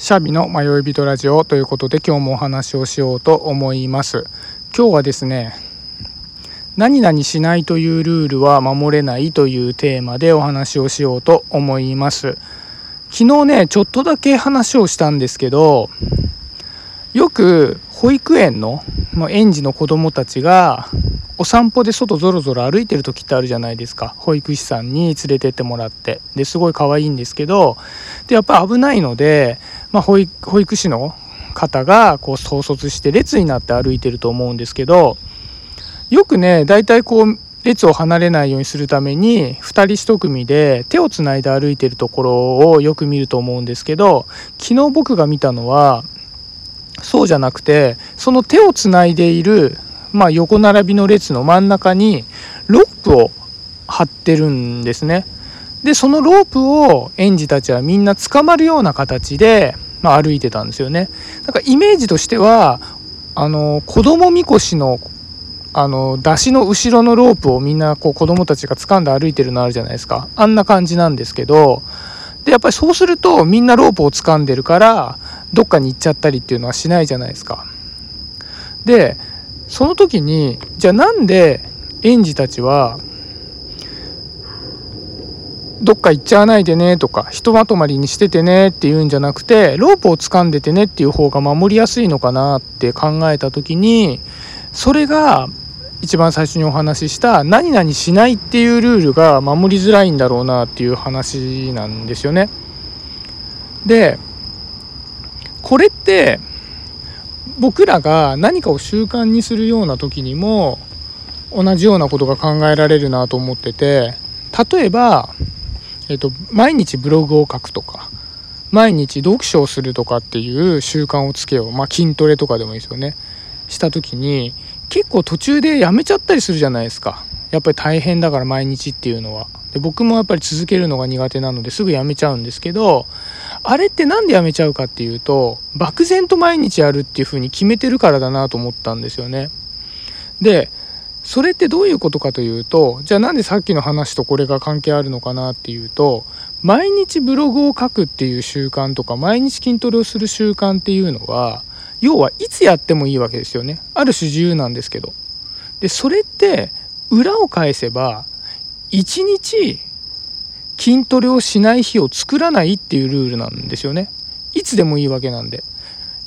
シャビの迷い人ラジオということで今日もお話をしようと思います。今日はですね何々しないというルールは守れないというテーマでお話をしようと思います。昨日ねちょっとだけ話をしたんですけどよく保育園の園児の子供たちがお散歩で外ぞろぞろ歩いてる時ってあるじゃないですか。保育士さんに連れてってもらって。ですごい可愛いんですけどでやっぱ危ないので、まあ、保育保育士の方がこう統率して列になって歩いてると思うんですけどよくね大体こう列を離れないようにするために2人1組で手をつないで歩いてるところをよく見ると思うんですけど昨日僕が見たのはそうじゃなくてその手をつないでいるまあ、横並びの列の真ん中にロープを張ってるんですね。でそのロープを園児たちはみんな捕まるような形で、まあ、歩いてたんですよね。だかイメージとしてはあの子供みこしのあの出しの後ろのロープをみんなこう子供たちが掴んで歩いてるのあるじゃないですかあんな感じなんですけどでやっぱりそうするとみんなロープを掴んでるからどっかに行っちゃったりっていうのはしないじゃないですか。でその時にじゃあなんで園児たちはどっか行っちゃわないでねとかひとまとまりにしててねっていうんじゃなくてロープを掴んでてねっていう方が守りやすいのかなって考えた時にそれが一番最初にお話しした何々しないっていうルールが守りづらいんだろうなっていう話なんですよね。でこれって僕らが何かを習慣にするような時にも同じようなことが考えられるなと思ってて例えば、えっと、毎日ブログを書くとか毎日読書をするとかっていう習慣をつけよう、まあ、筋トレとかでもいいですよね。した時に結構途中でやめちゃったりするじゃないですか。やっぱり大変だから毎日っていうのは。で僕もやっぱり続けるのが苦手なのですぐやめちゃうんですけどあれって何でやめちゃうかっていうと漠然と毎日やるっていう風に決めてるからだなと思ったんですよね。でそれってどういうことかというとじゃあなんでさっきの話とこれが関係あるのかなっていうと毎日ブログを書くっていう習慣とか毎日筋トレをする習慣っていうのは要はいつやってもいいわけですよね。ある種自由なんですけど。でそれって裏を返せば1日筋トレをしない日を作らないっていうルールなんですよね。いつでもいいわけなんで。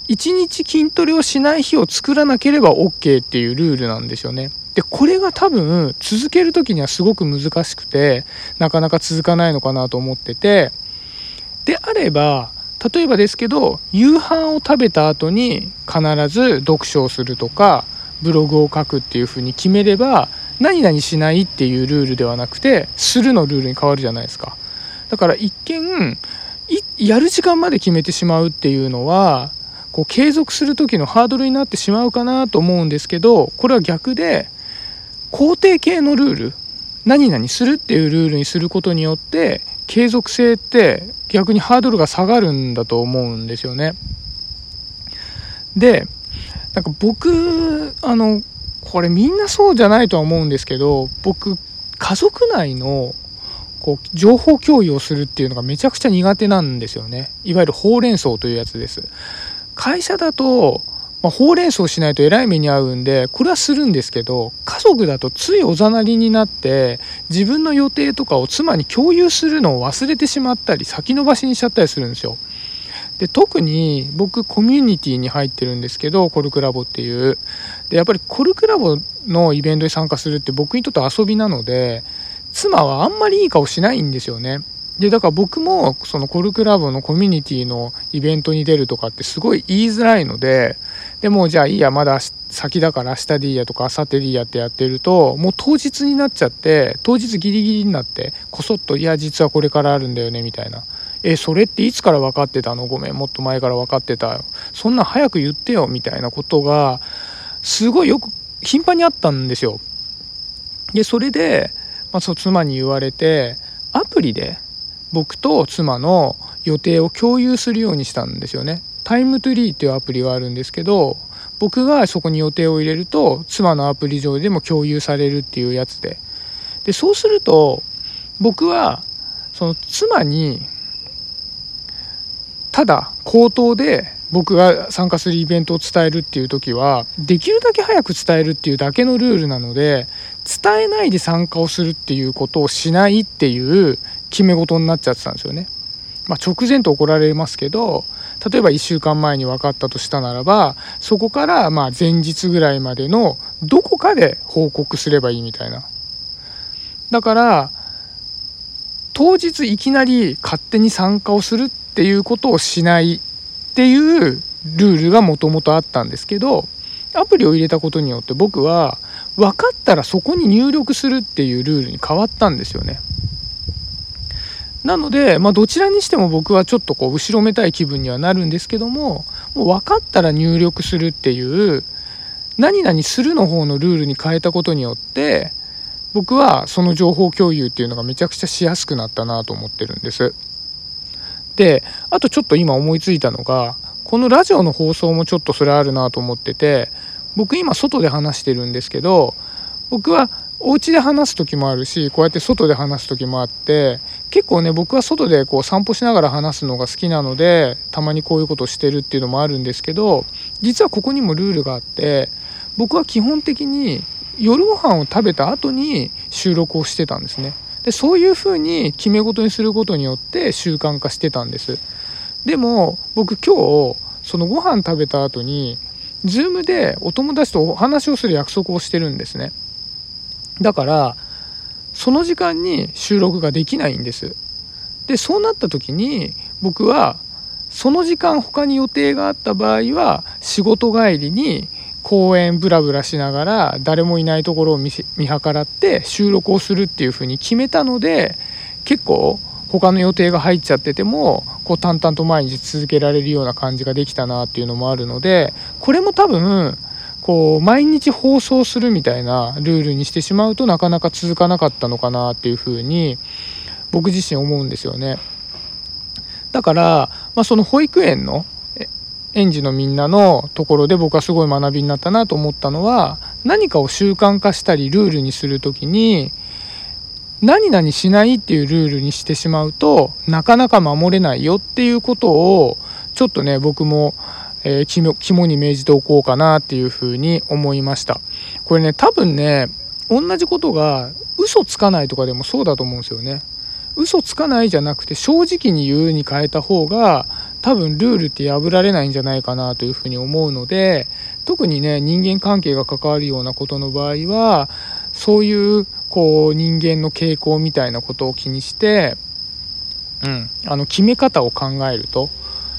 1日筋トレをしない日を作らなければ OK っていうルールなんですよね。でこれが多分続ける時にはすごく難しくてなかなか続かないのかなと思っててであれば例えばですけど夕飯を食べた後に必ず読書をするとかブログを書くっていうふうに決めれば何々しないっていうルールではなくてするのルールに変わるじゃないですか。だから一見やる時間まで決めてしまうっていうのはこう継続する時のハードルになってしまうかなと思うんですけどこれは逆で肯定系のルール何々するっていうルールにすることによって継続性って逆にハードルが下がるんだと思うんですよね。でなんか僕あのこれみんなそうじゃないとは思うんですけど僕家族内のこう情報共有をするっていうのがめちゃくちゃ苦手なんですよねいわゆるほうれん草というやつです会社だと、まあ、ほうれん草しないとえらい目に遭うんでこれはするんですけど家族だとついおざなりになって自分の予定とかを妻に共有するのを忘れてしまったり先延ばしにしちゃったりするんですよ。で特に僕コミュニティに入ってるんですけどコルクラボっていう。でやっぱりコルクラボのイベントに参加するって僕にとって遊びなので妻はあんまりいい顔しないんですよね。でだから僕もそのコルクラボのコミュニティのイベントに出るとかってすごい言いづらいのででもじゃあいいやまだ先だから明日でいいやとか明後日でいいやってやってるともう当日になっちゃって当日ギリギリになってこそっといや実はこれからあるんだよねみたいな。えそれっていつから分かってたの？ごめんもっと前から分かってた。そんな早く言ってよみたいなことがすごいよく頻繁にあったんですよ。でそれで、まあ、そ妻に言われてアプリで僕と妻の予定を共有するようにしたんですよね。タイムトゥリーっていうアプリがあるんですけど僕がそこに予定を入れると妻のアプリ上でも共有されるっていうやつででそうすると僕はその妻にただ口頭で僕が参加するイベントを伝えるっていう時はできるだけ早く伝えるっていうだけのルールなので伝えないで参加をするっていうことをしないっていう決め事になっちゃってたんですよね。まあ、直前と怒られますけど例えば1週間前に分かったとしたならばそこからま前日ぐらいまでのどこかで報告すればいいみたいなだから当日いきなり勝手に参加をするっていうことをしないっていうルールがもともとあったんですけどアプリを入れたことによって僕は分かったらそこに入力するっていうルールに変わったんですよね。なので、まあ、どちらにしても僕はちょっとこう後ろめたい気分にはなるんですけどももう分かったら入力するっていう何々するの方のルールに変えたことによって僕はその情報共有っていうのがめちゃくちゃしやすくなったなと思ってるんです。であとちょっと今思いついたのがこのラジオの放送もちょっとそれあるなと思ってて僕今外で話してるんですけど僕はお家で話す時もあるしこうやって外で話す時もあって結構ね僕は外でこう散歩しながら話すのが好きなのでたまにこういうことしてるっていうのもあるんですけど実はここにもルールがあって僕は基本的に夜ご飯を食べた後に収録をしてたんですね。でそういう風に決め事にすることによって習慣化してたんです。でも僕今日そのご飯食べた後に Zoom でお友達とお話をする約束をしてるんですね。だからその時間に収録ができないんです。でそうなった時に僕はその時間他に予定があった場合は仕事帰りに公園ブラブラしながら誰もいないところを見計らって収録をするっていうふうに決めたので結構他の予定が入っちゃっててもこう淡々と毎日続けられるような感じができたなっていうのもあるのでこれも多分こう毎日放送するみたいなルールにしてしまうとなかなか続かなかったのかなっていうふうに僕自身思うんですよね。だから、まあ、その保育園の園児のみんなのところで僕はすごい学びになったなと思ったのは何かを習慣化したりルールにする時に何々しないっていうルールにしてしまうとなかなか守れないよっていうことをちょっとね僕もえー、肝に銘じておこうかなっていうふうに思いました。これね多分ね同じことが嘘つかないとかでもそうだと思うんですよね。嘘つかないじゃなくて正直に言うに変えた方が多分ルールって破られないんじゃないかなというふうに思うので特にね人間関係が関わるようなことの場合はそういうこう人間の傾向みたいなことを気にして、うん、あの決め方を考えると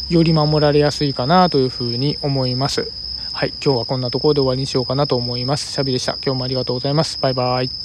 より守られやすいかなというふうに思います。はい、今日はこんなところで終わりにしようかなと思います。シャビでした。今日もありがとうございます。バイバイ。